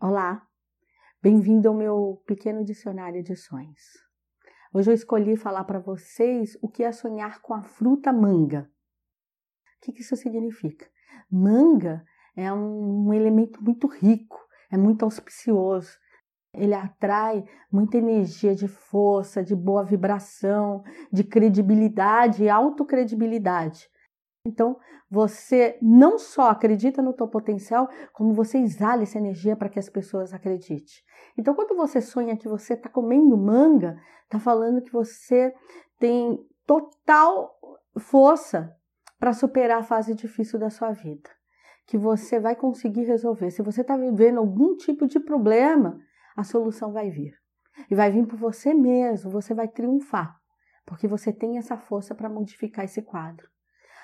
Olá, bem-vindo ao meu pequeno dicionário de sonhos. Hoje eu escolhi falar para vocês o que é sonhar com a fruta manga. O que isso significa? Manga é um elemento muito rico, é muito auspicioso. Ele atrai muita energia de força, de boa vibração, de credibilidade e autocredibilidade. Então, você não só acredita no teu potencial, como você exala essa energia para que as pessoas acreditem. Então, quando você sonha que você está comendo manga, está falando que você tem total força para superar a fase difícil da sua vida, que você vai conseguir resolver. Se você está vivendo algum tipo de problema, a solução vai vir. E vai vir por você mesmo, você vai triunfar, porque você tem essa força para modificar esse quadro.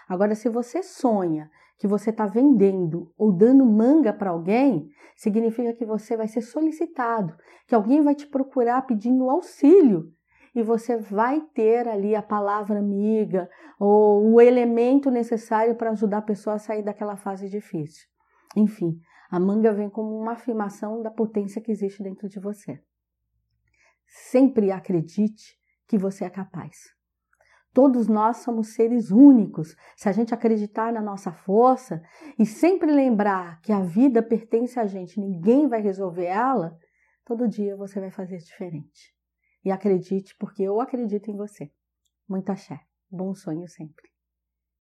Agora, se você sonha que você está vendendo ou dando manga para alguém, significa que você vai ser solicitado, que alguém vai te procurar pedindo auxílio e você vai ter ali a palavra amiga ou o elemento necessário para ajudar a pessoa a sair daquela fase difícil. Enfim, a manga vem como uma afirmação da potência que existe dentro de você. Sempre acredite que você é capaz. Todos nós somos seres únicos. Se a gente acreditar na nossa força e sempre lembrar que a vida pertence a gente, ninguém vai resolver ela, todo dia você vai fazer diferente. E acredite, porque eu acredito em você. Muito axé. Bom sonho sempre.